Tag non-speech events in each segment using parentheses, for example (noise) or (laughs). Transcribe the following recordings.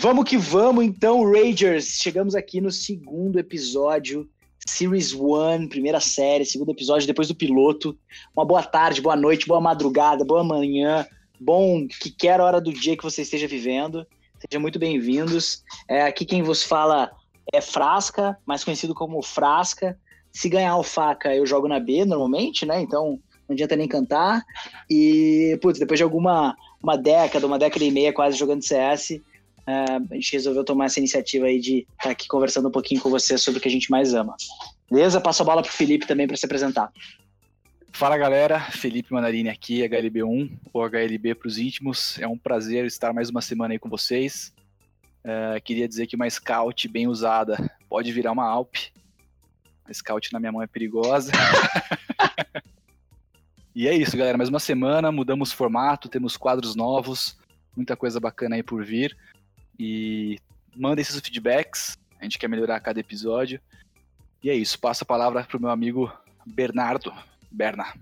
Vamos que vamos, então, Ragers. Chegamos aqui no segundo episódio, Series 1, primeira série, segundo episódio depois do piloto. Uma boa tarde, boa noite, boa madrugada, boa manhã, bom que quer hora do dia que você esteja vivendo. Sejam muito bem-vindos. É, aqui quem vos fala é Frasca, mais conhecido como Frasca. Se ganhar o faca, eu jogo na B normalmente, né? Então não adianta nem cantar. E, putz, depois de alguma uma década, uma década e meia quase jogando CS, a gente resolveu tomar essa iniciativa aí de estar tá aqui conversando um pouquinho com você sobre o que a gente mais ama. Beleza? Passo a bola pro Felipe também para se apresentar. Fala galera, Felipe Manarini aqui, HLB1, ou HLB para os íntimos. É um prazer estar mais uma semana aí com vocês. Uh, queria dizer que uma Scout bem usada pode virar uma Alp. A Scout na minha mão é perigosa. (laughs) e é isso, galera. Mais uma semana, mudamos formato, temos quadros novos, muita coisa bacana aí por vir. E mandem seus feedbacks. A gente quer melhorar cada episódio. E é isso. Passo a palavra para o meu amigo Bernardo. Berna.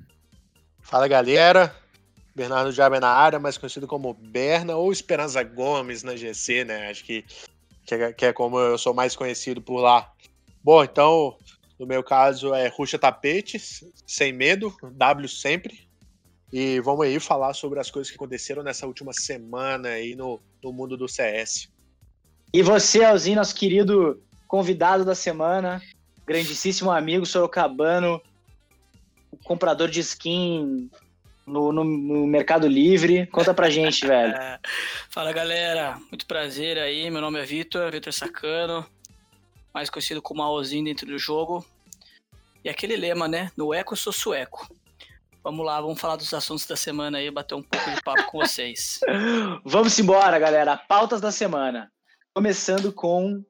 Fala galera. Bernardo Jabe na área, mais conhecido como Berna ou Esperança Gomes na GC, né? Acho que, que é, que, é, como eu sou mais conhecido por lá. Bom, então, no meu caso é Ruxa Tapetes, sem medo, W sempre. E vamos aí falar sobre as coisas que aconteceram nessa última semana aí no, no mundo do CS. E você, Alzinho, nosso querido convidado da semana, grandíssimo amigo sorocabano, comprador de skin no, no, no, Mercado Livre. Conta pra gente, (laughs) velho. Fala, galera. Muito prazer aí. Meu nome é Vitor, Vitor Sacano, mais conhecido como Alzinho dentro do jogo. E aquele lema, né? No eco sou sueco. Vamos lá, vamos falar dos assuntos da semana aí, bater um pouco de papo com vocês. (laughs) Vamos embora, galera. Pautas da semana. Começando com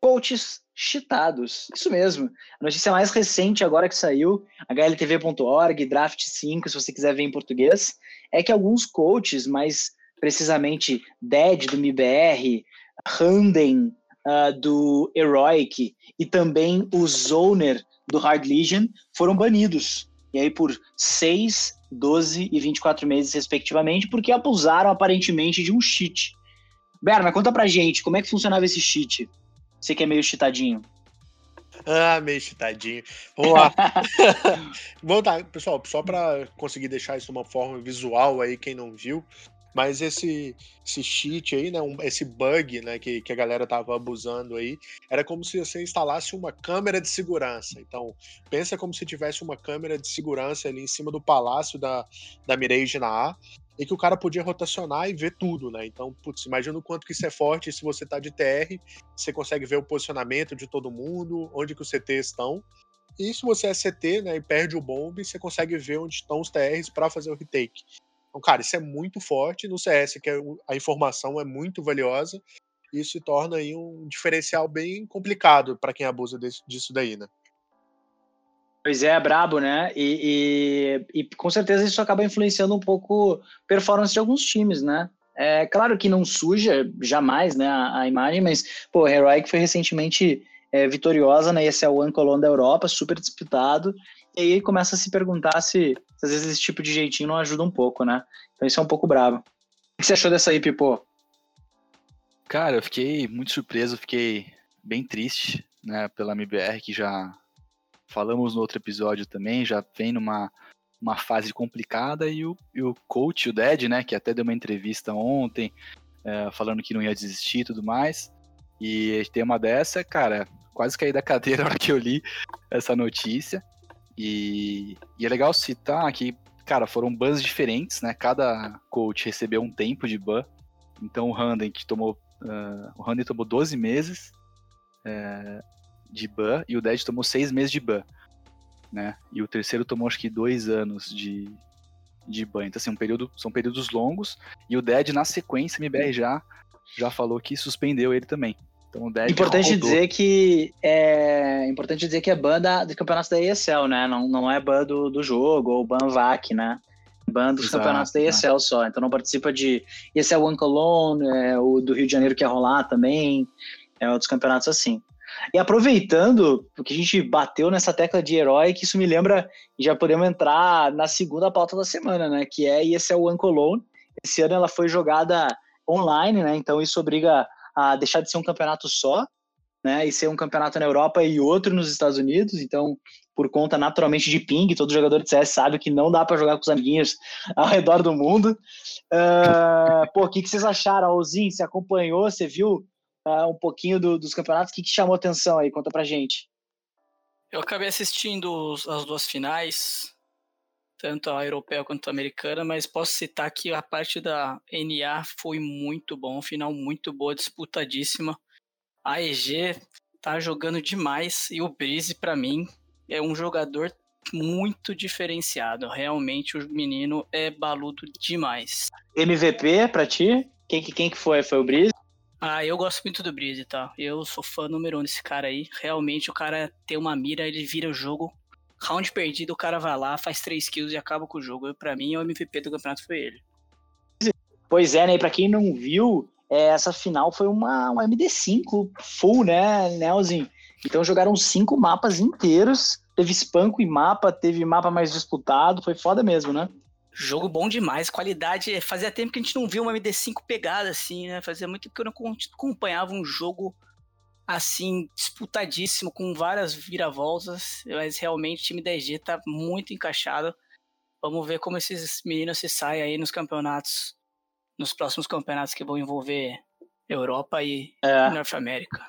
coaches chitados. Isso mesmo. A notícia mais recente agora que saiu, hltv.org, Draft 5, se você quiser ver em português, é que alguns coaches, mais precisamente Dead do MIBR, Handen uh, do Heroic e também o Zoner do Hard Legion foram banidos e aí por 6, 12 e 24 meses, respectivamente, porque abusaram aparentemente de um cheat. Berna, conta pra gente, como é que funcionava esse cheat? Você que é meio cheatadinho. Ah, meio cheatadinho. Vamos lá. (laughs) Vamos tá, pessoal, só para conseguir deixar isso de uma forma visual aí, quem não viu, mas esse, esse cheat aí, né, um, esse bug né, que, que a galera tava abusando aí, era como se você instalasse uma câmera de segurança. Então, pensa como se tivesse uma câmera de segurança ali em cima do palácio da, da Mirage na A, e que o cara podia rotacionar e ver tudo, né? Então, putz, imagina o quanto que isso é forte se você tá de TR, você consegue ver o posicionamento de todo mundo, onde que os CTs estão. E se você é CT, né, e perde o bomb, você consegue ver onde estão os TRs para fazer o retake. Então, cara, isso é muito forte no CS, que é a informação é muito valiosa, e isso se torna aí um diferencial bem complicado para quem abusa disso daí, né? Pois é, brabo, né? E, e, e, com certeza isso acaba influenciando um pouco a performance de alguns times, né? É claro que não suja jamais né, a, a imagem, mas, pô, a Heroic foi recentemente é, vitoriosa na ESL One Colônia da Europa, super disputado, e aí começa a se perguntar se, às vezes esse tipo de jeitinho não ajuda um pouco, né? Então isso é um pouco bravo. O que você achou dessa aí, Pipo? Cara, eu fiquei muito surpreso, fiquei bem triste, né, pela MBR, que já falamos no outro episódio também, já vem numa uma fase complicada, e o, e o coach, o Ded, né, que até deu uma entrevista ontem, é, falando que não ia desistir e tudo mais, e tem uma dessa, cara, quase caí da (laughs) cadeira na hora que eu li essa notícia, e, e é legal citar que, cara, foram bans diferentes, né? Cada coach recebeu um tempo de ban. Então o Handen que tomou. Uh, o Handen tomou 12 meses uh, de ban e o Dead tomou 6 meses de ban. Né? E o terceiro tomou acho que dois anos de, de ban. Então, assim, um período, são períodos longos. E o Dead, na sequência, MBR já, já falou que suspendeu ele também. Então, importante dizer que é importante dizer que é ban da, do campeonato da ESL, né? Não, não é ban do, do jogo ou ban VAC, né? Ban dos Exato, campeonatos da ESL né? só. Então não participa de ESL One Cologne, é, o do Rio de Janeiro que ia rolar também, é outros campeonatos assim. E aproveitando, porque a gente bateu nessa tecla de herói, que isso me lembra, já podemos entrar na segunda pauta da semana, né? Que é ESL One Cologne. Esse ano ela foi jogada online, né? Então isso obriga a deixar de ser um campeonato só, né? E ser um campeonato na Europa e outro nos Estados Unidos. Então, por conta naturalmente de ping, todo jogador de CS sabe que não dá para jogar com os amiguinhos (laughs) ao redor do mundo. Uh, pô, o que, que vocês acharam, Alzinho? Você acompanhou, você viu uh, um pouquinho do, dos campeonatos? O que, que chamou atenção aí? Conta pra gente. Eu acabei assistindo as duas finais, tanto a europeia quanto a americana, mas posso citar que a parte da NA foi muito bom, final muito boa, disputadíssima. A EG tá jogando demais e o Breeze para mim é um jogador muito diferenciado. Realmente o menino é baludo demais. MVP para ti? Quem, quem que foi? Foi o Breeze? Ah, eu gosto muito do Breeze, tá? Eu sou fã número um desse cara aí. Realmente o cara tem uma mira, ele vira o jogo. Round perdido, o cara vai lá, faz três kills e acaba com o jogo. Para mim, o MVP do campeonato foi ele. Pois é, né? E pra quem não viu, é, essa final foi uma, uma MD5 full, né, Nelson? Então jogaram cinco mapas inteiros. Teve espanco e mapa, teve mapa mais disputado. Foi foda mesmo, né? Jogo bom demais, qualidade. Fazia tempo que a gente não viu uma MD5 pegada assim, né? Fazia muito tempo que eu não acompanhava um jogo assim, disputadíssimo, com várias viravoltas. Mas realmente o time da EG tá muito encaixado. Vamos ver como esses meninos se saem aí nos campeonatos nos próximos campeonatos que vão envolver Europa e é. Norte América.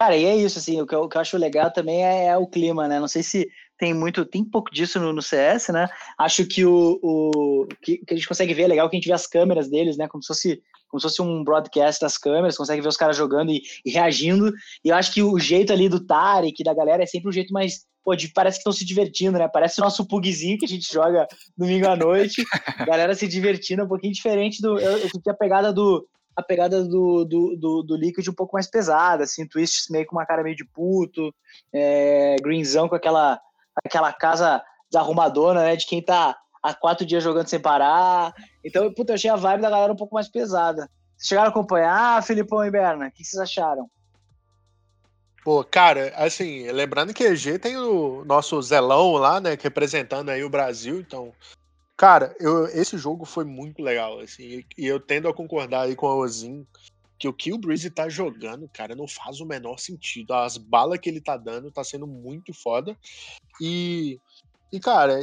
Cara, e é isso, assim, o que eu, o que eu acho legal também é, é, o clima, né? Não sei se tem muito, tem pouco disso no, no CS, né? Acho que o, o que, que, a gente consegue ver é legal que a gente vê as câmeras deles, né? Como se fosse, como se fosse um broadcast das câmeras, consegue ver os caras jogando e, e reagindo. E eu acho que o jeito ali do Tarek, da galera, é sempre um jeito mais pô, de, parece que estão se divertindo, né? Parece o nosso pugzinho que a gente joga domingo à noite. galera se divertindo, um pouquinho diferente do. Eu, eu senti a pegada do. A pegada do, do, do, do Liquid um pouco mais pesada, assim, Twists meio com uma cara meio de puto, é, Greenzão com aquela, aquela casa desarrumadona, né? De quem tá há quatro dias jogando sem parar. Então, puta, eu achei a vibe da galera um pouco mais pesada. Vocês chegaram a acompanhar, Filipão e Berna? O que vocês acharam? Pô, cara, assim, lembrando que EG tem o nosso Zelão lá, né, representando aí o Brasil, então, cara, eu, esse jogo foi muito legal, assim, e, eu tendo a concordar aí com a Ozin, que o que o Breeze tá jogando, cara, não faz o menor sentido. As balas que ele tá dando tá sendo muito foda. E, e cara,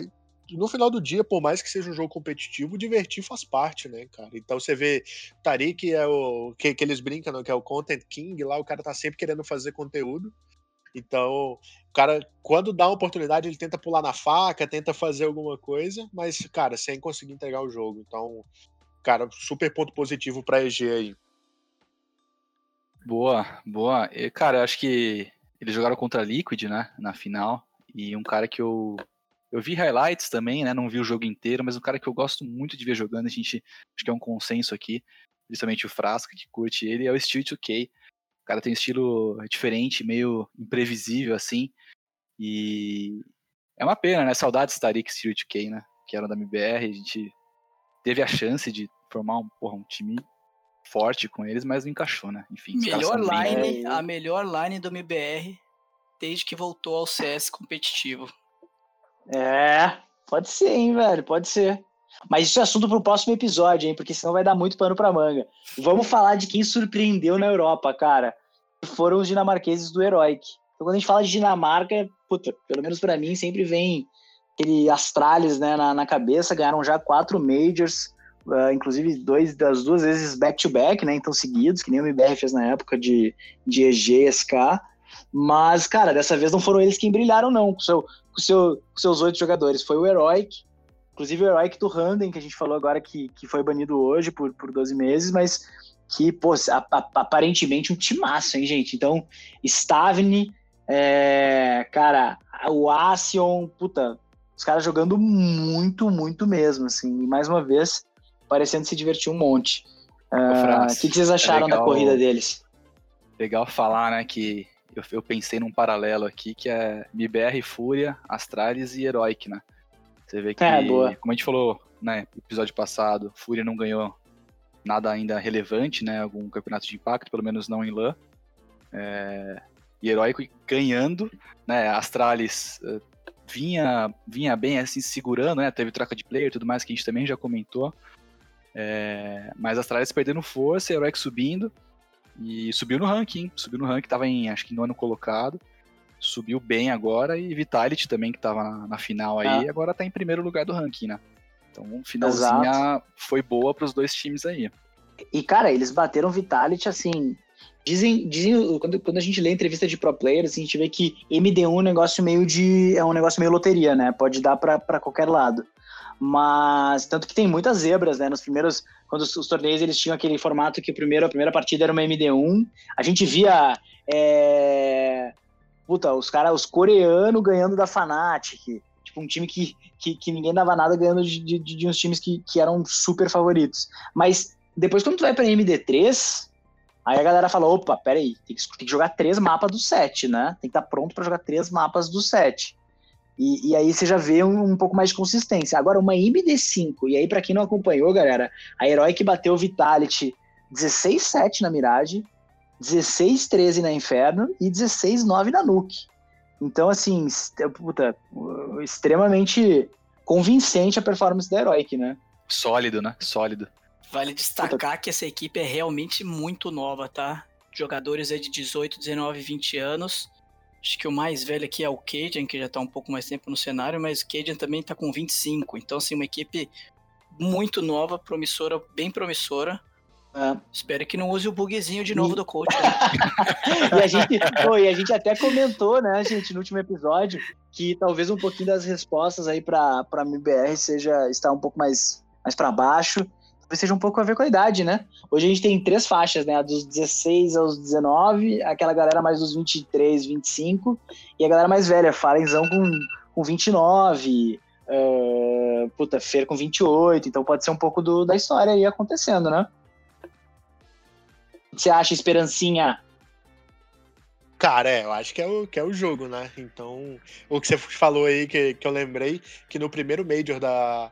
no final do dia, por mais que seja um jogo competitivo, divertir faz parte, né, cara? Então você vê, Tariq é o que, que eles brincam, né, que é o Content King lá, o cara tá sempre querendo fazer conteúdo. Então, o cara, quando dá uma oportunidade, ele tenta pular na faca, tenta fazer alguma coisa, mas, cara, sem conseguir entregar o jogo. Então, cara, super ponto positivo pra EG aí. Boa, boa. E, cara, eu acho que eles jogaram contra a Liquid, né, na final. E um cara que eu eu vi highlights também, né? Não vi o jogo inteiro, mas um cara que eu gosto muito de ver jogando, a gente acho que é um consenso aqui, principalmente o Frasca, que curte ele, é o Steel 2K. O cara tem um estilo diferente, meio imprevisível, assim. E é uma pena, né? Saudades de Tarik Steel 2K, né? Que eram da MBR. A gente teve a chance de formar um, porra, um time forte com eles, mas não encaixou, né? Enfim, melhor line, bem... a melhor line do MBR desde que voltou ao CS competitivo. É, pode ser, hein, velho, pode ser. Mas isso é assunto para o próximo episódio, hein? Porque senão vai dar muito pano para manga. Vamos falar de quem surpreendeu na Europa, cara. Foram os dinamarqueses do Heroic. Então, quando a gente fala de Dinamarca, puta, pelo menos para mim, sempre vem aquele Astralis né, na, na cabeça. Ganharam já quatro Majors, uh, inclusive dois das duas vezes back-to-back, -back, né? Então, seguidos, que nem o MBR fez na época de, de EG e SK. Mas, cara, dessa vez não foram eles quem brilharam, não, com, seu, com, seu, com seus oito jogadores. Foi o Heroic, inclusive o Heroic do Randen, que a gente falou agora que, que foi banido hoje por, por 12 meses, mas que, pô, a, a, aparentemente um timaço, hein, gente? Então, Stavni, é, cara, o Asion, puta, os caras jogando muito, muito mesmo, assim, e mais uma vez, parecendo se divertir um monte. O uh, que, que, vocês acharam é legal, da corrida deles? Legal falar, né, que eu, eu, pensei num paralelo aqui que é MBR, Fúria, Astralis e Heroic, né? Você vê que, é, como a gente falou, né, episódio passado, Fúria não ganhou nada ainda relevante, né? Algum campeonato de impacto, pelo menos não em LAN. É, e Heroic ganhando, né? Astralis uh, vinha, vinha bem assim, segurando, né? Teve troca de player e tudo mais que a gente também já comentou. É, mas Astralis perdendo força, Heroic subindo. E subiu no ranking, subiu no ranking, tava em, acho que no ano colocado. Subiu bem agora e Vitality também, que tava na, na final aí, ah. agora tá em primeiro lugar do ranking, né? Então, finalzinha Exato. foi boa para os dois times aí. E, cara, eles bateram Vitality, assim, Dizem, dizem quando, quando a gente lê entrevista de pro players, assim, a gente vê que MD1 é um negócio meio de. é um negócio meio loteria, né? Pode dar para qualquer lado. Mas tanto que tem muitas zebras, né? Nos primeiros. Quando os, os, torneios eles tinham aquele formato que o primeiro, a primeira partida era uma MD1. A gente via. É, puta, os caras, os coreanos ganhando da Fnatic. Tipo, um time que, que, que ninguém dava nada ganhando de, de, de uns times que, que eram super favoritos. Mas depois, quando tu vai pra MD3, Aí a galera falou, opa, peraí, tem que, tem que jogar três mapas do set, né? Tem que estar tá pronto para jogar três mapas do set. E, e, aí você já vê um, um, pouco mais de consistência. Agora, uma MD5, e aí para quem não acompanhou, galera, a Heroic bateu o Vitality 16-7 na Mirage, 16-13 na Inferno e 16-9 na Nuke. Então, assim, puta, extremamente convincente a performance da Heroic, né? Sólido, né? Sólido. Vale destacar que essa equipe é realmente muito nova, tá? Jogadores aí de 18, 19, 20 anos. Acho que o mais velho aqui é o Cajun, que já tá um pouco mais tempo no cenário, mas o Cajun também tá com 25. Então, assim, uma equipe muito nova, promissora, bem promissora. É. Espero que não use o bugzinho de novo e... do coach. Né? (laughs) e, a gente, pô, e a gente até comentou, né, gente, no último episódio, que talvez um pouquinho das respostas aí para a MBR seja estar um pouco mais, mais para baixo talvez seja um pouco a ver com a idade, né? Hoje a gente tem três faixas, né? A dos 16 aos 19, aquela galera mais dos 23, 25, e a galera mais velha, Falenzão com, com 29, uh, puta, Fer com 28, então pode ser um pouco do, da história aí acontecendo, né? Você acha, Esperancinha? Cara, é, eu acho que é, o, que é o jogo, né? Então, o que você falou aí, que, que eu lembrei, que no primeiro Major da,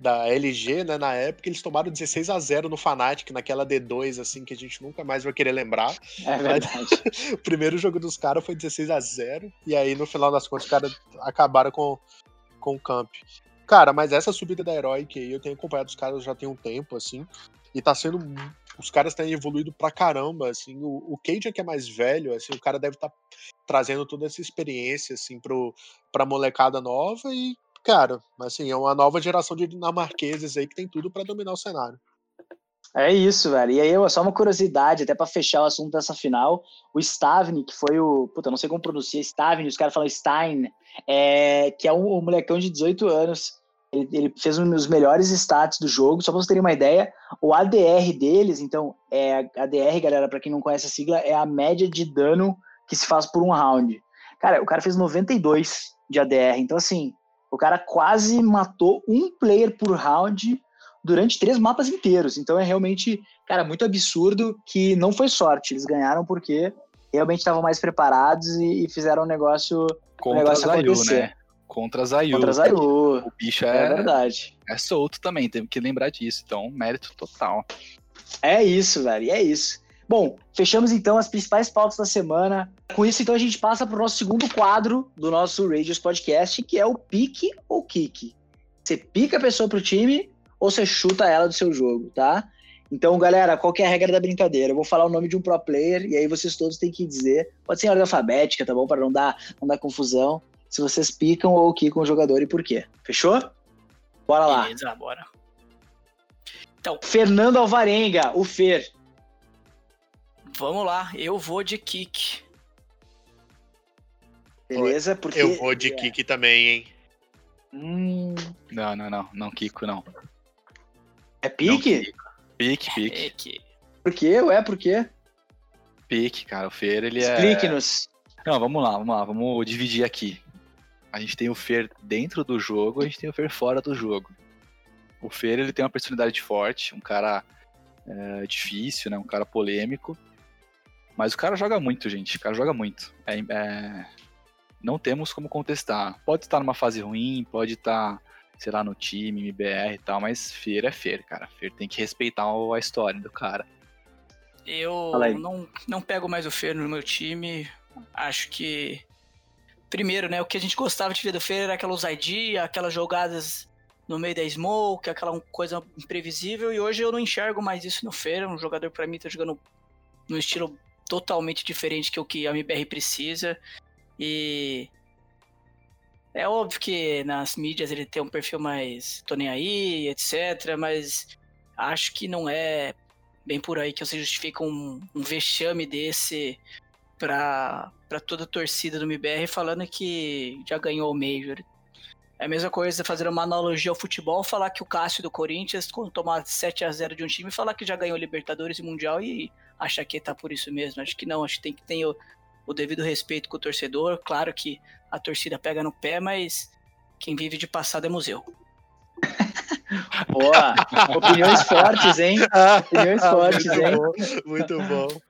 da LG, né, na época, eles tomaram 16 a 0 no Fnatic, naquela D2, assim, que a gente nunca mais vai querer lembrar. (laughs) É verdade. (laughs) o primeiro jogo dos caras foi 16 a 0 e aí, no final das contas, os caras acabaram com, com o camp. Cara, mas essa subida da Heroic aí, eu tenho acompanhado os caras já tem um tempo, assim, e tá sendo... Os caras têm evoluído pra caramba, assim, o, o Cajun que é mais velho, assim, o cara deve estar tá trazendo toda essa experiência, assim, pro, pra molecada nova e cara, assim, é uma nova geração de dinamarqueses aí que tem tudo para dominar o cenário. É isso, velho. E aí, só uma curiosidade, até para fechar o assunto dessa final, o Stavni, que foi o. Puta, não sei como pronuncia, Stavni, os caras falam Stein, é, que é um, um, molecão de 18 anos. Ele, ele, fez um dos melhores stats do jogo. Só pra vocês terem uma ideia, o ADR deles, então, é ADR, galera, para quem não conhece a sigla, é a média de dano que se faz por um round. Cara, o cara fez 92 de ADR. Então, assim, o cara quase matou um player por round durante três mapas inteiros. Então é realmente, cara, muito absurdo que não foi sorte. Eles ganharam porque realmente estavam mais preparados e, e fizeram o um negócio, Contra um negócio Zayu, acontecer. Né? Contra Zayu. Contra Zayu. O bicho é, é verdade. É solto também, tem que lembrar disso. Então, mérito total. É isso, velho. É isso. Bom, fechamos então as principais pautas da semana. Com isso, então, a gente passa para o nosso segundo quadro do nosso Radios Podcast, que é o pique ou kick. Você pica a pessoa pro time ou você chuta ela do seu jogo, tá? Então, galera, qual é a regra da brincadeira? Eu vou falar o nome de um pro player e aí vocês todos têm que dizer. Pode ser em ordem alfabética, tá bom? Para não dar, não dar confusão. Se vocês picam ou quicam o jogador e por quê. Fechou? Bora lá. Beleza, bora. Então, Fernando Alvarenga, o Fer. Vamos lá, eu vou de kick. Beleza? Porque... Eu vou de kick também, hein? Hum... Não, não, não. Não Kiko, não. É pique? Pique, pique. Por quê? Ué, por quê? Pique, cara. O Fer, ele é... Explique-nos. Não, vamos lá, vamos lá. Vamos dividir aqui. A gente tem o Fer dentro do jogo, a gente tem o Fer fora do jogo. O Fer, ele tem uma personalidade forte, um cara é, difícil, né? Um cara polêmico. Mas o cara joga muito, gente. O cara joga muito. É, é... Não temos como contestar. Pode estar numa fase ruim, pode estar, sei lá, no time, MBR e tal, mas Fer é Fer, cara. Fer tem que respeitar a história do cara. Eu não, não pego mais o Fer no meu time. Acho que. Primeiro, né? O que a gente gostava de ver do Fer era aquela ousadia, aquelas jogadas no meio da smoke, aquela coisa imprevisível. E hoje eu não enxergo mais isso no Fer. Um jogador, para mim, tá jogando num estilo totalmente diferente que o que a MBR precisa. E é óbvio que nas mídias ele tem um perfil mais tô nem aí, etc. Mas acho que não é bem por aí que você justifica um, um vexame desse pra, pra toda a torcida do MBR falando que já ganhou o Major. É a mesma coisa fazer uma analogia ao futebol, falar que o Cássio do Corinthians, quando tomar 7 a 0 de um time, falar que já ganhou Libertadores e Mundial e achar que tá por isso mesmo. Acho que não, acho que tem que ter o, o devido respeito com o torcedor. Claro que a torcida pega no pé, mas quem vive de passado é museu. (laughs) Boa! Opiniões fortes, hein? Opiniões fortes, muito hein? Bom, muito bom.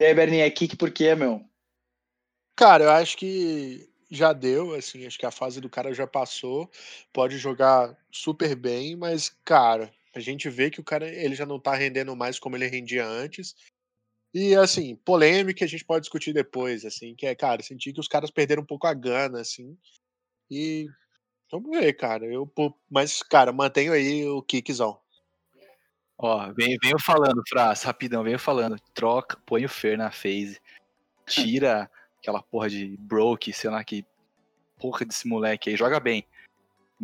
E aí, Berninha, kick por quê, meu? Cara, eu acho que já deu, assim, acho que a fase do cara já passou. Pode jogar super bem, mas, cara, a gente vê que o cara ele já não tá rendendo mais como ele rendia antes. E assim, polêmica a gente pode discutir depois, assim, que é, cara, senti que os caras perderam um pouco a gana, assim. E vamos ver, cara. Eu, mas, cara, mantenho aí o kickzão. Ó, venho, venho falando, Fras, rapidão, venho falando. Troca, põe o Fer na phase. Tira (laughs) aquela porra de broke, sei lá que porra desse moleque aí, joga bem.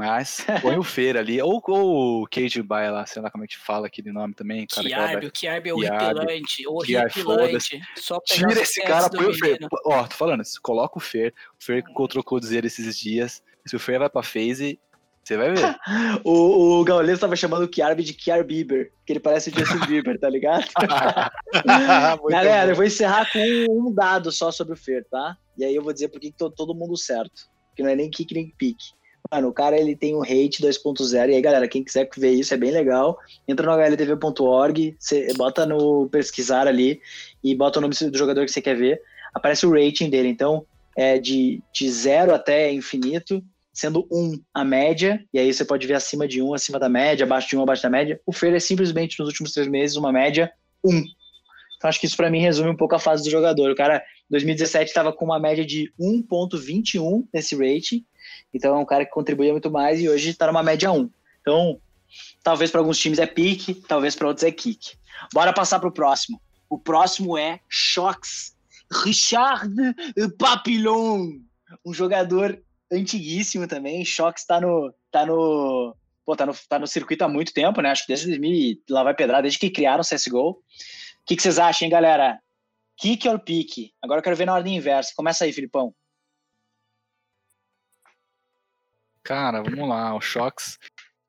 Mas (laughs) põe o (laughs) Fer ali, ou, ou o Cage Bay lá, sei lá como é que fala aquele nome também. Cara, Kiarb, o Kiarb é horripilante, horripilante. Só pegar Tira esse cara, põe o Fer. Ó, tô falando, coloca o Fer. O Fer trocou dizer esses dias. Se o Fer vai pra phase, você vai ver. (laughs) O, o Gaules tava chamando o Kiarb de Kiar Bieber, que ele parece o Justin Bieber, tá ligado? Galera, bom. eu vou encerrar com um dado só sobre o Fer, tá? E aí eu vou dizer por que todo mundo certo. Que não é nem kick nem pique. Mano, o cara ele tem um hate 2.0. E aí, galera, quem quiser ver isso é bem legal. Entra no hltv.org, bota no pesquisar ali e bota o nome do jogador que você quer ver. Aparece o rating dele. Então, é de, de 0 até infinito, sendo 1 a média. E aí você pode ver acima de 1, acima da média, abaixo de 1, abaixo da média. O Fer é simplesmente nos últimos três meses uma média 1. Então, acho que isso para mim resume um pouco a fase do jogador. O cara, em 2017, estava com uma média de 1,21 nesse rating. Então, é um cara que contribuía muito mais e hoje está numa média 1. Então, talvez para alguns times é pique, talvez para outros é kick. Bora passar para o próximo. O próximo é Shox. Richard Papillon. Um jogador antiguíssimo também. Shox está no, tá no, pô, tá no, tá no circuito há muito tempo, né? Acho que desde 2000, e lá vai pedrada, desde que criaram o CSGO. O que, que vocês acham, hein, galera? Kick ou pique? Agora eu quero ver na ordem inversa. Começa aí, Filipão. Cara, vamos lá, o Shox.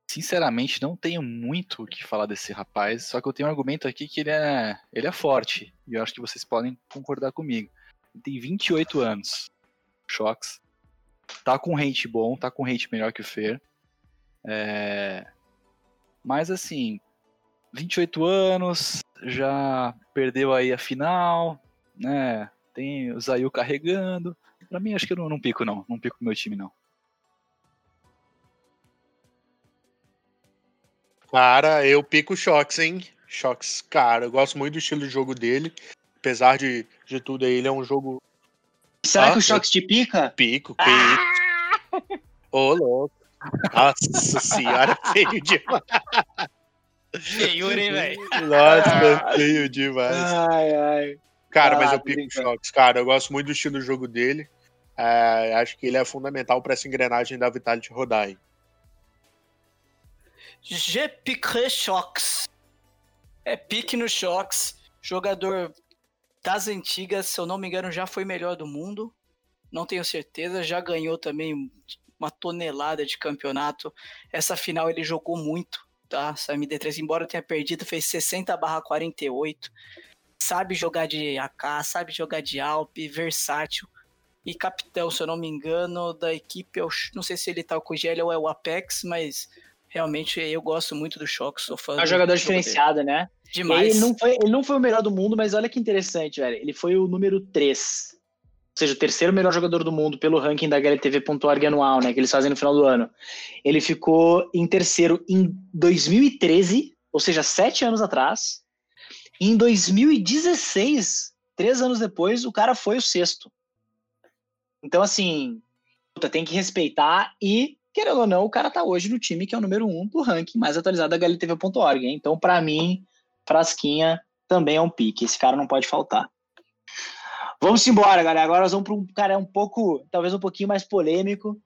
Sinceramente, não tenho muito o que falar desse rapaz, só que eu tenho um argumento aqui que ele é, ele é forte, e eu acho que vocês podem concordar comigo. Ele tem 28 anos, Shox. Tá com rate bom, tá com rate melhor que o Fer. É... Mas assim, 28 anos, já perdeu aí a final, né? Tem o Zayu carregando. Pra mim, acho que eu não, não pico, não. Não pico meu time, não. Cara, eu pico o Shox, hein? Shox, cara, eu gosto muito do estilo de jogo dele. Apesar de, de tudo aí, ele é um jogo Será Ah, que o Shox te pica? pico, que isso. Ô, louco. Nossa senhora, (laughs) feio demais. Feiura, hein, velho? Nossa, feio demais. Ai, ai. Cara, Vai mas eu pico o. Shox. Cara, eu gosto muito do estilo de jogo dele. É, acho que ele é fundamental para essa engrenagem da Vitality rodar aí. Piquerai Shox. É pique no Shox. Jogador das antigas, se eu não me engano, já foi melhor do mundo. Não tenho certeza. Já ganhou também uma tonelada de campeonato. Essa final ele jogou muito, tá? Essa MD3, embora tenha perdido, fez 60 barra 48. Sabe jogar de AK, sabe jogar de Alp, versátil. E capitão, se eu não me engano, da equipe, eu não sei se ele tá com o GL ou é o Apex, mas realmente eu gosto muito do Shox, sou fã É um do jogador dele. diferenciado, né? E Demais. Ele não, foi, ele não foi o melhor do mundo, mas olha que interessante, velho. Ele foi o número 3. Ou seja, o terceiro melhor jogador do mundo pelo ranking da HLTV.org anual, né? Que eles fazem no final do ano. Ele ficou em terceiro em 2013, ou seja, sete anos atrás. Em 2016, três anos depois, o cara foi o sexto. Então, assim, puta, tem que respeitar e, querendo ou não, o cara tá hoje no time que é o número um do ranking mais atualizado da HLTV.org. Então, pra mim, Frasquinha também é um pique. Esse cara não pode faltar. Vamos embora, galera. Agora nós vamos para um cara um pouco, talvez um pouquinho mais polêmico.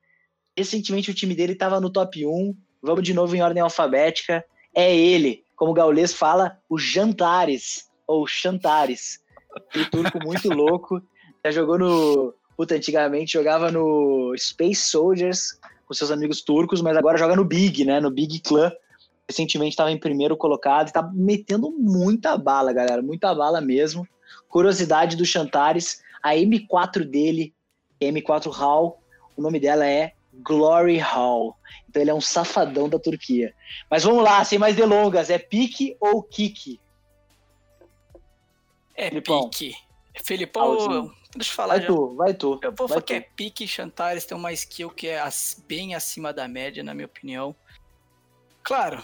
Recentemente o time dele estava no top 1. Vamos de novo em ordem alfabética. É ele, como o Gaules fala, o Jantares, ou Chantares. Um turco muito louco. Já jogou no. Puta, antigamente jogava no Space Soldiers com seus amigos turcos, mas agora joga no Big, né? No Big Clan. Recentemente estava em primeiro colocado e tá metendo muita bala, galera. Muita bala mesmo. Curiosidade do Chantares, a M4 dele, M4 Hall, o nome dela é Glory Hall. Então ele é um safadão da Turquia. Mas vamos lá, sem mais delongas, é pique ou kick? É pique. Felipão, deixa eu falar. Vai já. tu, vai tu. Eu vou falar que é pique, Chantares tem uma skill que é bem acima da média, na minha opinião. Claro,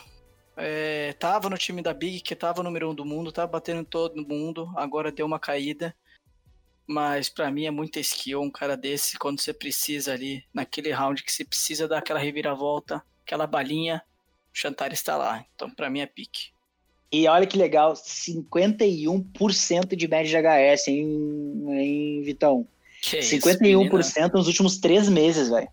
é, tava no time da Big, que tava número um do mundo, tava batendo em todo mundo, agora deu uma caída. Mas para mim é muita skill um cara desse, quando você precisa ali, naquele round que você precisa dar aquela reviravolta, aquela balinha, o Chantar está lá. Então para mim é pique. E olha que legal, 51% de média de HS, hein, hein Vitão? Que 51% isso, nos últimos três meses, velho.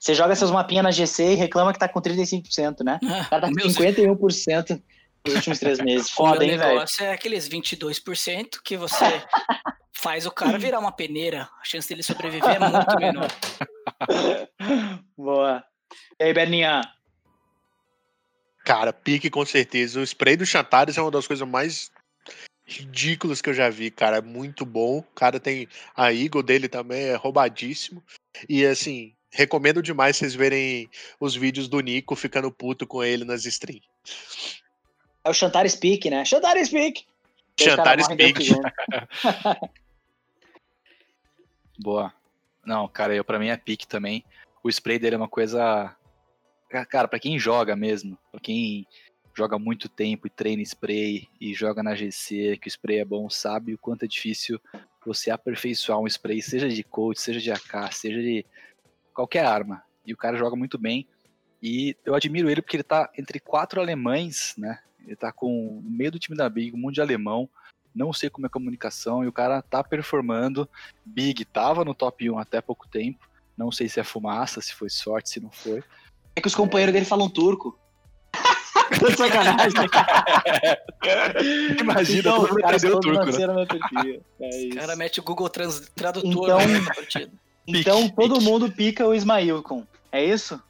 Você joga seus mapinhas na GC e reclama que tá com 35%, né? O cara tá com 51% nos últimos três (laughs) meses. Foda, hein, velho? O negócio é aqueles 22% que você (laughs) faz o cara virar uma peneira. A chance dele sobreviver é muito menor. (laughs) Boa. E aí, Berninha? Cara, pique com certeza. O spray do Chantares é uma das coisas mais ridículas que eu já vi, cara. É muito bom. O cara tem a Eagle dele também, é roubadíssimo. E assim, recomendo demais vocês verem os vídeos do Nico ficando puto com ele nas streams. É o Chantar Speak, né? Chantar Speak! Chantar Speak. Boa. Não, cara, eu, pra mim é pique também. O spray dele é uma coisa. Cara, para quem joga mesmo, pra quem joga muito tempo e treina spray e joga na GC, que o spray é bom, sabe o quanto é difícil você aperfeiçoar um spray, seja de coach, seja de AK, seja de qualquer arma. E o cara joga muito bem. E eu admiro ele porque ele tá entre quatro alemães, né? Ele tá com no meio do time da Big, um monte de alemão. Não sei como é a comunicação, e o cara tá performando. Big tava no top 1 até pouco tempo. Não sei se é fumaça, se foi sorte, se não foi. É que os companheiros é... dele falam turco. (laughs) sacanagem. Imagina, então, todo mundo aprendeu turco, né? É o cara mete o Google Trans, Tradutor então, partida. Então pique, todo pique. mundo pica o Ismailcon. É isso?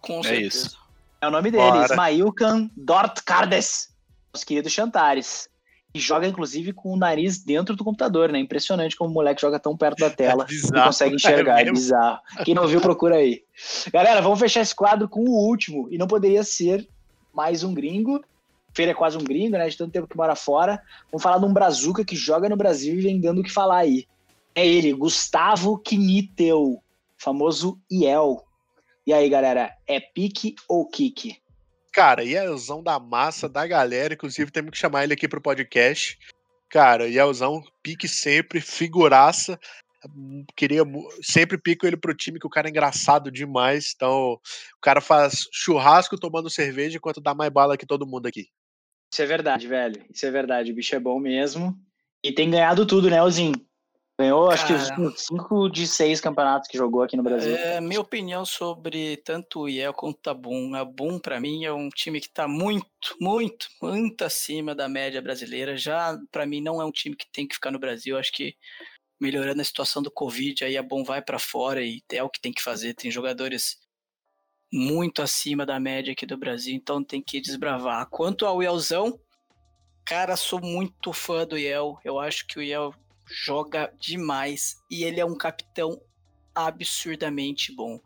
Com é certeza. isso. É o nome dele, Bora. Ismailkan Dortkardes. Os queridos Chantares. E joga, inclusive, com o nariz dentro do computador, né? Impressionante como o moleque joga tão perto da tela é (laughs) bizarro, e consegue enxergar. É, é bizarro. Quem não viu, procura aí. Galera, vamos fechar esse quadro com o último. E não poderia ser mais um gringo. Feira é quase um gringo, né? De tanto tempo que mora fora. Vamos falar de um brazuca que joga no Brasil e vem dando o que falar aí. É ele, Gustavo Knitel, famoso Iel. E aí, galera, é pique ou kick? Cara, Ielzão da massa da galera, inclusive temos que chamar ele aqui pro podcast. Cara, Ielzão, pique sempre, figuraça. Queria sempre pico ele pro time que o cara é engraçado demais. Então, o cara faz churrasco tomando cerveja enquanto dá mais bala que todo mundo aqui. Isso é verdade, velho. Isso é verdade. O bicho é bom mesmo. E tem ganhado tudo, né, Ozinho? Ganhou, Cara, acho que os cinco de seis campeonatos que jogou aqui no Brasil. É, minha opinião sobre tanto o IEL quanto o Tabum. A Boom, para mim, é um time que está muito, muito, muito acima da média brasileira. Já, para mim, não é um time que tem que ficar no Brasil. Acho que melhorando a situação do Covid, aí a Boom vai para fora e é o que tem que fazer. Tem jogadores muito acima da média aqui do Brasil, então tem que desbravar. Quanto ao Ielzão, cara, sou muito fã do Iel. Eu acho que o Iel joga demais e ele é um capitão absurdamente bom.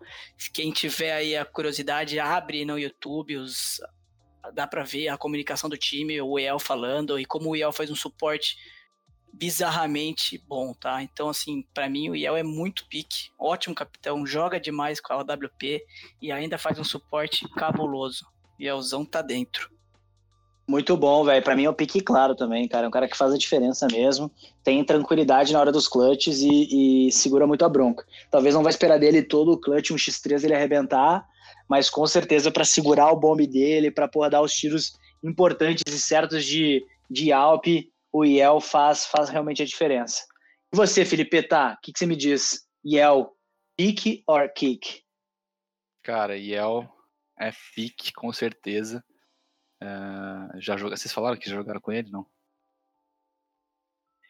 Quem tiver aí a curiosidade, abre no YouTube os dá para ver a comunicação do time, o El falando e como o El faz um suporte bizarramente bom, tá? Então assim, para mim o El é muito pique, ótimo capitão, joga demais com a AWP e ainda faz um suporte cabuloso. Elzão tá dentro. Muito bom, velho. Para mim é o pique claro também, cara. É um cara que faz a diferença mesmo. Tem tranquilidade na hora dos clutches e, e segura muito a bronca. Talvez não vai esperar dele todo o clutch, um X3 ele arrebentar, mas com certeza para segurar o bombe dele, para poder dar os tiros importantes e certos de, de Alp, o Yel faz, faz realmente a diferença. E você, Felipe, tá? O que, que você me diz? Yel, pick or kick? Cara, Yel é pick, com certeza. Uh, já joga... Vocês falaram que já jogaram com ele, não?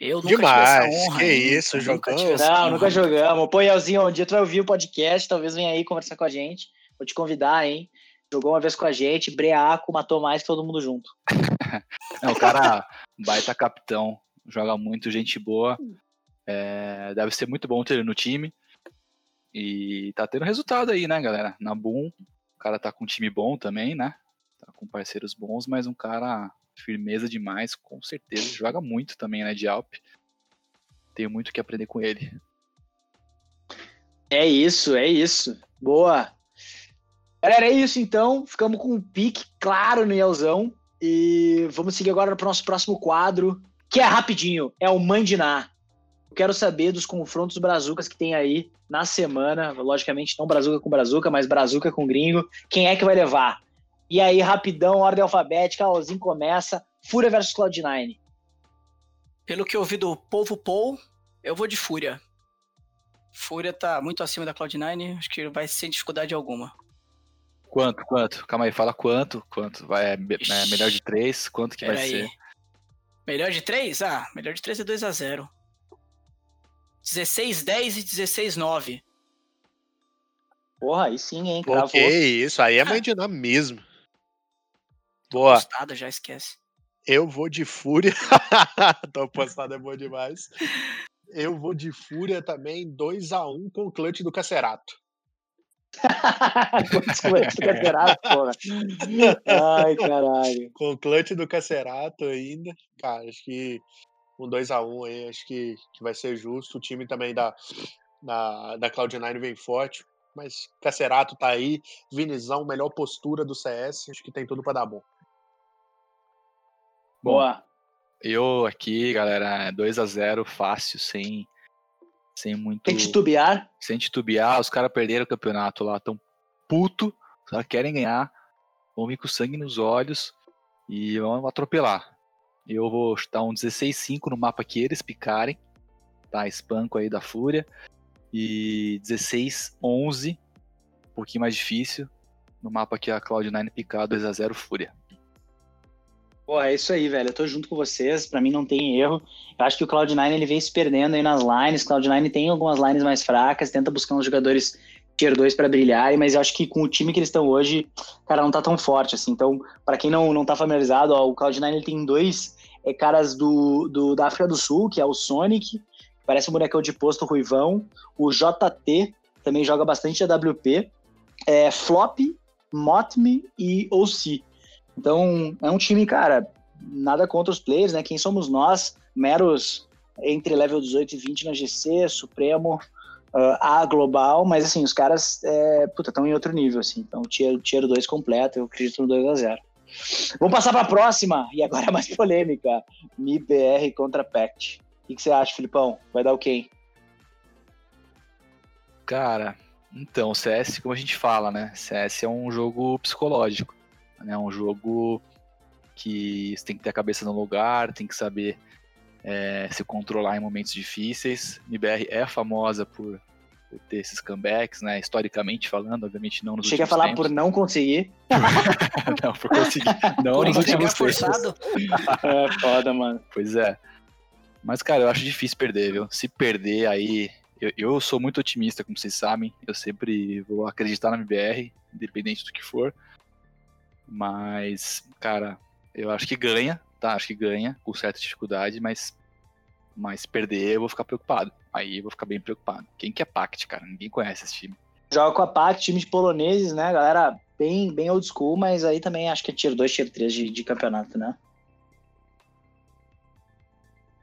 Eu nunca Demais, tive essa honra. que isso, nunca jogamos. tive Não, honra. nunca jogamos. Pô, Yelzinho, um dia tu vai ouvir o podcast, talvez venha aí conversar com a gente. Vou te convidar, hein? Jogou uma vez com a gente, Breaco matou mais que todo mundo junto. (laughs) Não, o cara, baita capitão, joga muito, gente boa. É, deve ser muito bom ter ele no time. E tá tendo resultado aí, né, galera? Na Boom, o cara tá com um time bom também, né? Com parceiros bons, mas um cara firmeza demais, com certeza. Joga muito também, né, de Alp. Tenho muito que aprender com ele. É isso, é isso. Boa. Galera, é isso então. Ficamos com um pique claro no Yelzão. E vamos seguir agora para o nosso próximo quadro, que é rapidinho. É o Mandiná. Eu quero saber dos confrontos brazucas que tem aí na semana. Logicamente, não brazuca com brazuca, mas brazuca com gringo. Quem é que vai levar? E aí, rapidão, ordem alfabética. Alzinho começa. Fúria versus Cloud9. Pelo que eu ouvi do povo Paul, eu vou de Fúria. Fúria tá muito acima da Cloud9, acho que vai sem dificuldade alguma. Quanto, quanto? Calma aí, fala quanto, quanto. Vai, é, é melhor de três, quanto que vai Pera aí. ser? Melhor de 3? Ah, melhor de 3 é 2x0. 16, 10 e 16, 9. Porra, aí sim, hein? Cravou. que isso, aí é mãe de nome mesmo. Boa, Postada, já esquece. eu vou de Fúria. (laughs) Tô postado é bom demais. Eu vou de Fúria também, 2x1 com o clutch do Cacerato. Quantos coletes do campeonato, porra? Ai, caralho. (laughs) Com o clutch do Cacerato ainda. Cara, acho que um 2x1 aí, acho que, que vai ser justo. O time também da, da, da Cloud9 vem forte. Mas Cacerato tá aí, Vinizão, melhor postura do CS. Acho que tem tudo pra dar bom. Boa. Eu aqui, galera, 2 a 0 fácil, sem, sem muito. Que titubear. Sem titubear. Os caras perderam o campeonato lá, tão puto. Os caras querem ganhar. Vão vir com sangue nos olhos e vão atropelar. Eu vou chutar um 16-5 no mapa que eles picarem. Tá, espanco aí da Fúria. E 16-11, um pouquinho mais difícil. No mapa que a Cloud9 picar 2x0 Fúria. Porra, é isso aí, velho. Eu tô junto com vocês. Pra mim não tem erro. Eu acho que o Cloud9 ele vem se perdendo aí nas lines. Cloud9 tem algumas lines mais fracas, tenta buscar uns jogadores tier 2 pra brilharem, mas eu acho que com o time que eles estão hoje, cara, não tá tão forte assim. Então, pra quem não, não tá familiarizado, ó, o Cloud9 ele tem dois é, caras do, do, da África do Sul, que é o Sonic, parece um bonecão de posto ruivão, o JT também joga bastante AWP, é, Flop, Motme e OC. Então, é um time, cara, nada contra os players, né? Quem somos nós, meros entre level 18 e 20 na GC, Supremo, uh, A global, mas assim, os caras é, puta, estão em outro nível, assim. Então, tier, tier 2 completo, eu acredito no 2x0. Vamos passar para a próxima, e agora é mais polêmica. MIBR contra Pact. O que, você acha, Filipão? Vai dar o quê? Cara, então, CS, como a gente fala, né? CS é um jogo psicológico. É né? um jogo que você tem que ter a cabeça no lugar, tem que saber é, se controlar em momentos difíceis. MBR é famosa por, ter esses comebacks, né? Historicamente falando, obviamente não nos Chega a falar tempos. por não conseguir. (laughs) não, por conseguir. Não Por nos últimos tempos. forçado, (laughs) É foda, mano. Pois é. Mas, cara, eu acho difícil perder, viu? Se perder, aí. Eu, eu sou muito otimista, como vocês sabem. Eu sempre vou acreditar na MBR, independente do que for. Mas, cara, eu acho que ganha, tá? Acho que ganha, com certa dificuldade, mas. Mas perder, eu vou ficar preocupado. Aí eu vou ficar bem preocupado. Quem que é Pact, cara? Ninguém conhece esse time. Joga com a PAC, time de poloneses, né? Galera bem, bem old school, mas aí também acho que é tier 2, tier 3 de, de campeonato, né?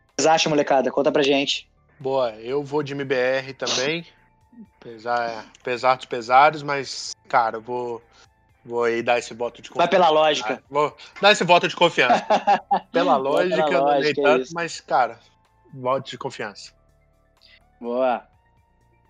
O que vocês acham, molecada? Conta pra gente. Boa, eu vou de MBR também. Apesar, apesar dos pesares, mas, cara, eu vou, vou aí dar esse voto de Vai confiança. pela lógica. Vou dar esse voto de confiança. (laughs) Pela Vai lógica, pela eu não dei é tanto, isso. mas, cara, voto de confiança. Boa.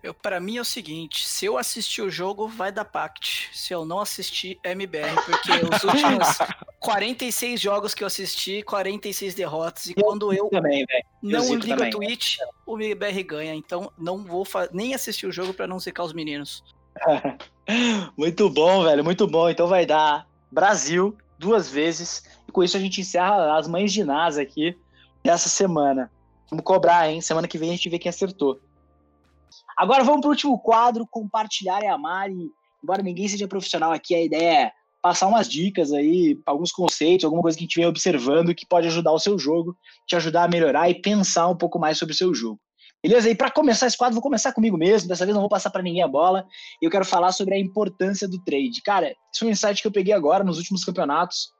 eu, pra mim é o seguinte: se eu assistir o jogo, vai dar Pact. Se eu não assistir, é MBR, porque (laughs) os últimos 46 jogos que eu assisti, 46 derrotas. E eu quando eu também, não ligo também. a Twitch, o MBR ganha. Então não vou nem assistir o jogo para não secar os meninos. (laughs) muito bom, velho, muito bom. Então vai dar Brasil duas vezes. E com isso a gente encerra as mães de NASA aqui dessa semana. Vamos cobrar, hein? Semana que vem a gente vê quem acertou. Agora vamos para o último quadro, compartilhar e amar. E, embora ninguém seja profissional aqui, a ideia é passar umas dicas aí, alguns conceitos, alguma coisa que a gente vem observando que pode ajudar o seu jogo, te ajudar a melhorar e pensar um pouco mais sobre o seu jogo. Beleza? E para começar esse quadro, vou começar comigo mesmo. Dessa vez não vou passar para ninguém a bola. Eu quero falar sobre a importância do trade. Cara, isso foi um insight que eu peguei agora nos últimos campeonatos.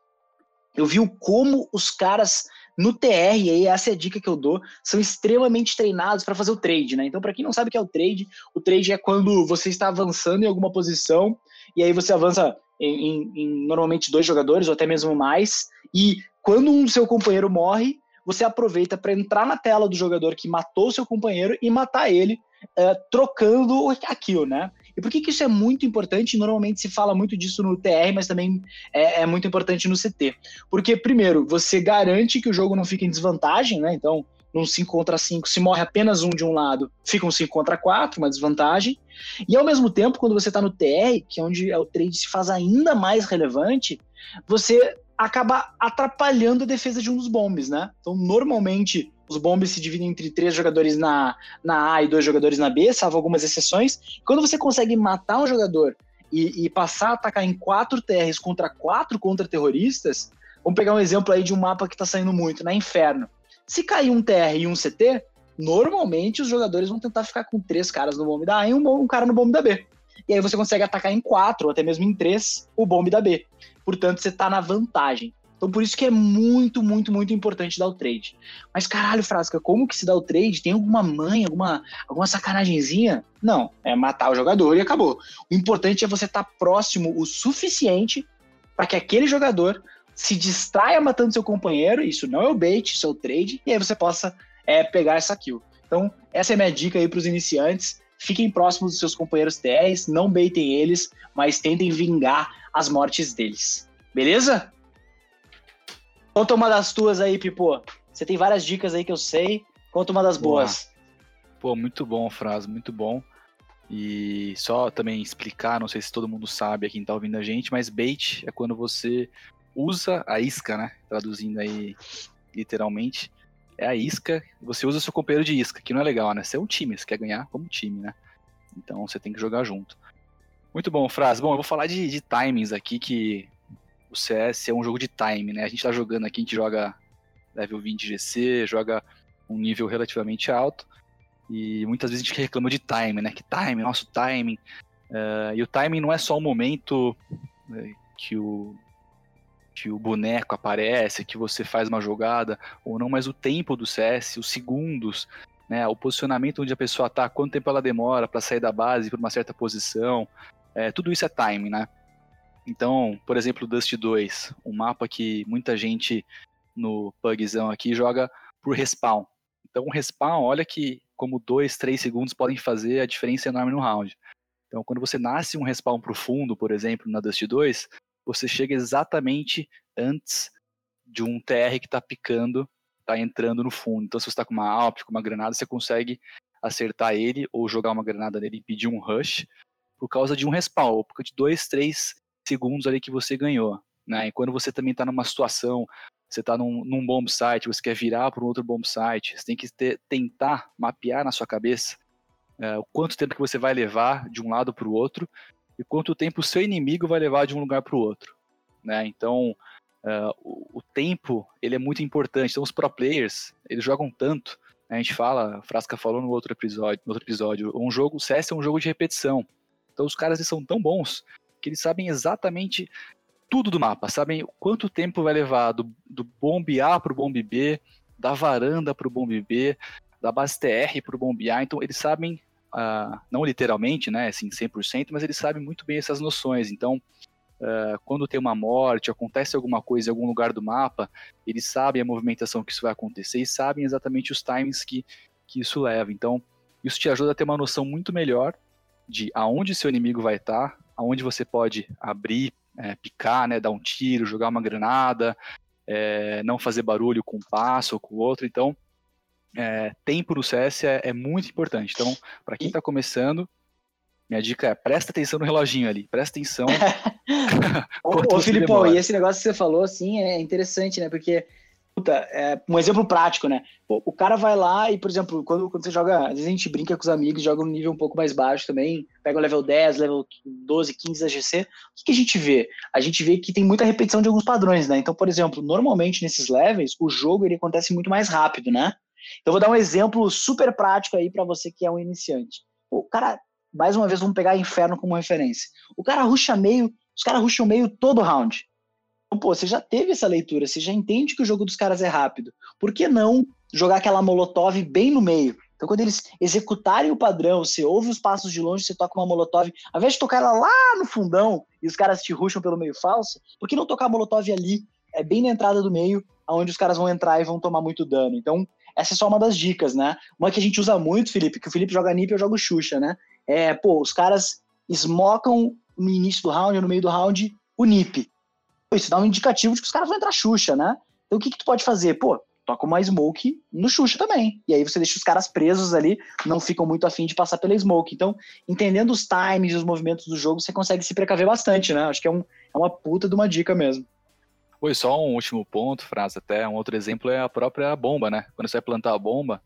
Eu vi como os caras no TR, e aí essa é a dica que eu dou, são extremamente treinados para fazer o trade, né? Então, para quem não sabe o que é o trade, o trade é quando você está avançando em alguma posição e aí você avança em, em, em normalmente dois jogadores ou até mesmo mais, e quando um seu companheiro morre, você aproveita para entrar na tela do jogador que matou seu companheiro e matar ele, uh, trocando a kill, né? E por que, que isso é muito importante? Normalmente se fala muito disso no TR, mas também é, é, muito importante no CT. Porque, primeiro, você garante que o jogo não fique em desvantagem, né? Então, num 5 contra 5, se morre apenas um de um lado, fica um 5 contra 4, uma desvantagem. E ao mesmo tempo, quando você está no TR, que é onde o trade se faz ainda mais relevante, você acaba atrapalhando a defesa de um dos bombes, né? Então, normalmente, os bombes se dividem entre três jogadores na, na A e dois jogadores na B, salvo algumas exceções. Quando você consegue matar um jogador e, e passar a atacar em quatro TRs contra quatro contra-terroristas, vamos pegar um exemplo aí de um mapa que está saindo muito, na Inferno. Se cair um TR e um CT, normalmente os jogadores vão tentar ficar com três caras no bombe da A e um, um cara no bombe da B. E aí você consegue atacar em quatro, ou até mesmo em três, o bombe da B. Portanto, você está na vantagem. Então, por isso que é muito, muito, muito importante dar o trade. Mas, caralho, Frasca, como que se dá o trade? Tem alguma mãe, alguma, alguma sacanagemzinha? Não, é matar o jogador e acabou. O importante é você estar tá próximo o suficiente para que aquele jogador se distraia matando seu companheiro, isso não é o bait, isso é o trade, e aí você possa é, pegar essa kill. Então, essa é minha dica aí para os iniciantes. Fiquem próximos dos seus companheiros TRs, não baitem eles, mas tentem vingar as mortes deles. Beleza? Conta uma das tuas aí, Pipo. Você tem várias dicas aí que eu sei. Conta uma das Boa. boas. Pô, muito bom, frase, muito bom. E só também explicar, não sei se todo mundo sabe aqui quem tá ouvindo a gente, mas bait é quando você usa a isca, né? Traduzindo aí literalmente. É a isca, você usa seu companheiro de isca, que não é legal, né? Você é um time, você quer ganhar como time, né? Então você tem que jogar junto. Muito bom, Frase. Bom, eu vou falar de, de timings aqui, que o CS é um jogo de time, né? A gente tá jogando aqui, a gente joga level 20 GC, joga um nível relativamente alto, e muitas vezes a gente reclama de time, né? Que time, nosso timing. Uh, e o timing não é só o momento né, que o, que o boneco aparece, que você faz uma jogada ou não, mas o tempo do CS, os segundos, né, o posicionamento onde a pessoa tá, quanto tempo ela demora para sair da base para uma certa posição, é, tudo isso é time, né? Então, por exemplo, Dust 2, um mapa que muita gente no pugzão aqui joga por respawn. Então, o respawn, olha que como 2, 3 segundos podem fazer a diferença enorme no round. Então, quando você nasce um respawn profundo, por exemplo, na Dust 2, você chega exatamente antes de um TR que está picando, está entrando no fundo. Então, se você está com uma AWP, com uma granada, você consegue acertar ele ou jogar uma granada nele e impedir um rush por causa de um respawn, por causa de dois, três segundos ali que você ganhou. Né? E quando você também está numa situação, você está num, num bomb site, você quer virar para um outro bomb site, você tem que ter, tentar mapear na sua cabeça é, o quanto tempo que você vai levar de um lado para o outro e quanto tempo o seu inimigo vai levar de um lugar para o outro. Né? Então, uh, o, o, tempo ele é muito importante. Então, os pro players eles jogam tanto. Né? A gente fala, a Frasca falou no outro episódio, no outro episódio, um jogo, o CS é um jogo de repetição. Então os caras eles são tão bons que eles sabem exatamente tudo do mapa, sabem quanto tempo vai levar do, do bombe A para o bombe B, da varanda para o bombe B, da base TR para o bombe A, então eles sabem, uh, não literalmente, né, assim, 100%, mas eles sabem muito bem essas noções, então uh, quando tem uma morte, acontece alguma coisa em algum lugar do mapa, eles sabem a movimentação que isso vai acontecer e sabem exatamente os times que, que isso leva, então isso te ajuda a ter uma noção muito melhor de aonde seu inimigo vai estar, aonde você pode abrir é, picar, né, dar um tiro, jogar uma granada, é, não fazer barulho com um passo ou com o outro. Então, é, tempo no CS é, é muito importante. Então, para quem está começando, minha dica é presta atenção no reloginho ali, presta atenção. (laughs) ô, ô Filipão, e esse negócio que você falou, assim, é interessante, né? Porque puta, é um exemplo prático, né? O cara vai lá e, por exemplo, quando, quando você joga, às vezes a gente brinca com os amigos, joga um nível um pouco mais baixo também, pega o level 10, level 12, 15 da GC, o que, que a gente vê? A gente vê que tem muita repetição de alguns padrões, né? Então, por exemplo, normalmente nesses levels, o jogo ele acontece muito mais rápido, né? Então, vou dar um exemplo super prático aí para você que é um iniciante. O cara, mais uma vez, vamos pegar Inferno como referência. O cara ruxa meio, os caras ruxam meio todo round. Então, pô, você já teve essa leitura, você já entende que o jogo dos caras é rápido. Por que não jogar aquela molotov bem no meio? Então, quando eles executarem o padrão, você ouve os passos de longe, você toca uma molotov, ao invés de tocar ela lá no fundão e os caras te ruxam pelo meio falso, por que não tocar a molotov ali, é bem na entrada do meio, onde os caras vão entrar e vão tomar muito dano? Então, essa é só uma das dicas, né? Uma que a gente usa muito, Felipe, que o Felipe joga NIP, eu jogo Xuxa, né? É, pô, os caras esmocam no início do round, no meio do round, o NIP isso dá um indicativo de que os caras vão entrar Xuxa, né? Então o que, que tu pode fazer? Pô, toca uma smoke no Xuxa também. E aí você deixa os caras presos ali, não ficam muito afim de passar pela smoke. Então, entendendo os times e os movimentos do jogo, você consegue se precaver bastante, né? Acho que é, um, é uma puta de uma dica mesmo. Oi, só um último ponto, frase até, um outro exemplo é a própria bomba, né? Quando você vai plantar a bomba,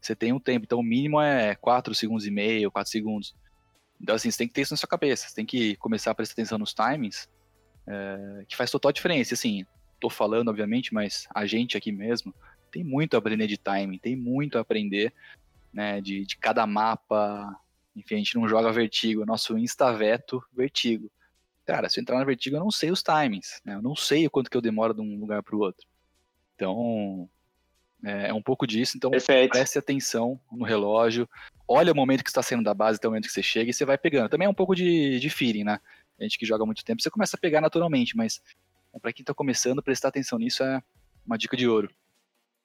você tem um tempo, então o mínimo é 4 segundos e meio, 4 segundos. Então, assim, você tem que ter isso na sua cabeça, você tem que começar a prestar atenção nos timings, é, que faz total diferença. Assim, tô falando, obviamente, mas a gente aqui mesmo tem muito a aprender de timing, tem muito a aprender né, de, de cada mapa. Enfim, a gente não joga vertigo, nosso instaveto vertigo. Cara, se eu entrar na vertigo, eu não sei os timings, né? Eu não sei o quanto que eu demoro de um lugar para o outro. Então, é, é, um pouco disso. Então, Perfeito. preste atenção no relógio. Olha o momento que está saindo da base até o momento que você chega e você vai pegando. Também é um pouco de, de feeling, né? a gente que joga muito tempo, você começa a pegar naturalmente, mas para quem tá começando, prestar atenção nisso é uma dica de ouro.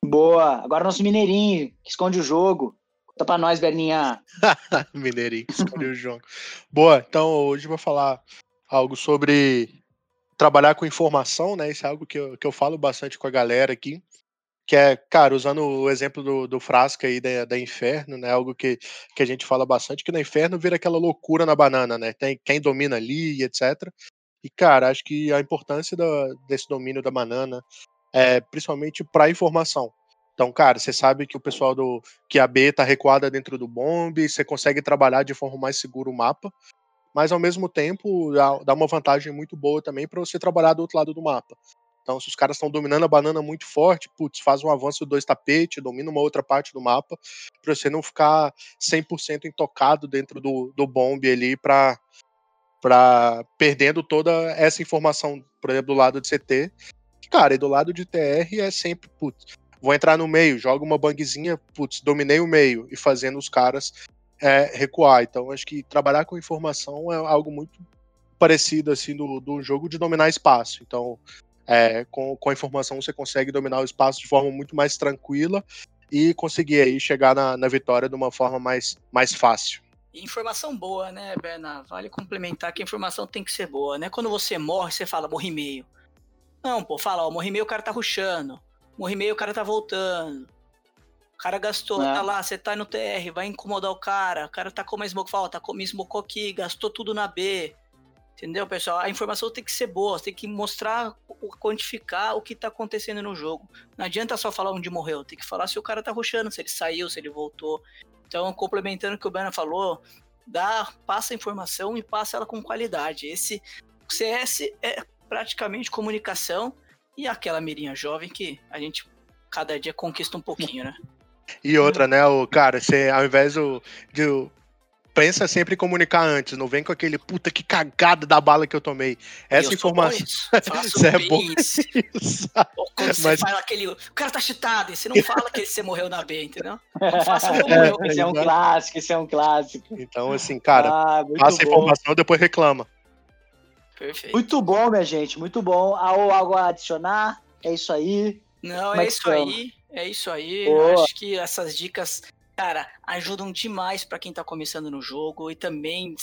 Boa! Agora nosso Mineirinho, que esconde o jogo. Conta pra nós, Berninha. (laughs) Mineirinho, que esconde o jogo. Boa, então hoje eu vou falar algo sobre trabalhar com informação, né? Isso é algo que eu, que eu falo bastante com a galera aqui que é, cara, usando o exemplo do, do Frasca aí da, da Inferno, né, algo que, que a gente fala bastante, que no Inferno vira aquela loucura na banana, né, tem quem domina ali, etc. E, cara, acho que a importância da, desse domínio da banana é principalmente para informação. Então, cara, você sabe que o pessoal do que a B tá recuada dentro do bombe, você consegue trabalhar de forma mais segura o mapa, mas ao mesmo tempo dá, uma vantagem muito boa também para você trabalhar do outro lado do mapa. Então, se os caras estão dominando a banana muito forte, putz, faz um avanço dois tapetes, domina uma outra parte do mapa, para você não ficar 100% intocado dentro do, do bombe ali para para perdendo toda essa informação, por exemplo, do lado de CT. Cara, e do lado de TR é sempre, putz, vou entrar no meio, jogo uma bangzinha, putz, dominei o meio e fazendo os caras é, recuar. Então, acho que trabalhar com informação é algo muito parecido assim do, do jogo de dominar espaço. Então, é, com, com a informação você consegue dominar o espaço de forma muito mais tranquila e conseguir aí chegar na, na vitória de uma forma mais, mais fácil. Informação boa, né, Berna? Vale complementar que a informação tem que ser boa, né? Quando você morre, você fala morri meio. Não, pô, fala, ó, morri meio o cara tá ruxando. Morri meio o cara tá voltando. O cara gastou, é. tá lá, você tá no TR, vai incomodar o cara. O cara tá com uma smoke, fala, tá com uma smoke aqui, gastou tudo na B. Entendeu, pessoal? A informação tem que ser boa, tem que mostrar, quantificar o que tá acontecendo no jogo. Não adianta só falar onde morreu, tem que falar se o cara tá rushando, se ele saiu, se ele voltou. Então, complementando o que o Bernard falou, dá, passa a informação e passa ela com qualidade. Esse CS é praticamente comunicação e aquela mirinha jovem que a gente cada dia conquista um pouquinho, né? (laughs) E outra, né, o cara, você ao invés de pensa sempre em comunicar antes, não vem com aquele puta que cagada da bala que eu tomei. Essa eu informação. Isso. (laughs) é bom. Isso. Quando você Mas... fala aquele. O cara tá chitado, você não fala que você morreu na B, entendeu? Não (laughs) faça como é, eu. Esse é um clássico, esse é um clássico. Então, assim, cara, ah, passa a informação depois reclama. Perfeito. Muito bom, minha gente, muito bom. Ou algo a adicionar? É isso aí. Não, Como é, é isso aí. É isso aí. Boa. Acho que essas dicas cara, ajudam demais para quem tá começando no jogo e também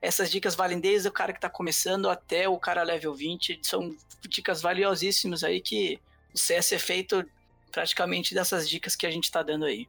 Essas dicas valem desde o cara que tá começando até o cara level 20. São dicas valiosíssimas aí que o CS é feito praticamente dessas dicas que a gente tá dando aí.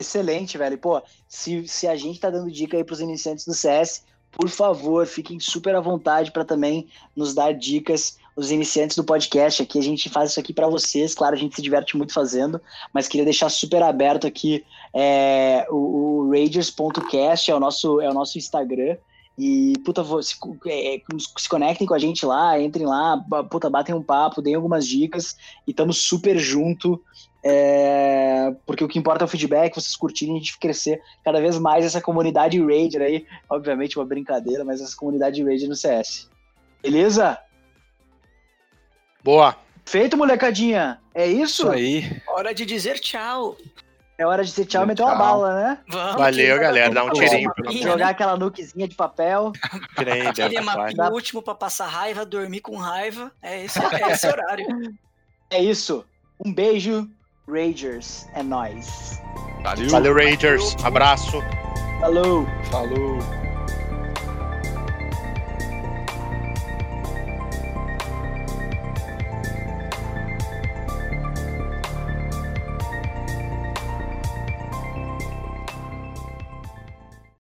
Excelente, velho. Pô, se, se a gente tá dando dica aí pros iniciantes do CS, por favor, fiquem super à vontade para também nos dar dicas, os iniciantes do podcast aqui. A gente faz isso aqui para vocês, claro, a gente se diverte muito fazendo, mas queria deixar super aberto aqui é, o, o Ragers.cast, é o nosso, é o nosso Instagram. E, puta, se, é, se, conectem com a gente lá, entrem lá, puta, batem um papo, deem algumas dicas e estamos super junto. É, porque o que importa é o feedback, vocês curtirem, a gente crescer cada vez mais essa comunidade Rager aí. Obviamente, uma brincadeira, mas essa comunidade Rager no CS. Beleza? Boa. Feito, molecadinha. É isso? Isso aí. Hora de dizer tchau. É hora de dizer tchau e meter uma bala, né? Vamos. Valeu, galera. Dá um tirinho. Jogar aquela nukezinha de papel. (laughs) Aquele rapaz. mapinho último pra passar raiva, dormir com raiva. É esse, é esse horário. É isso. Um beijo, Ragers. É nóis. Valeu. Valeu, Rangers. Abraço. Falou. Falou.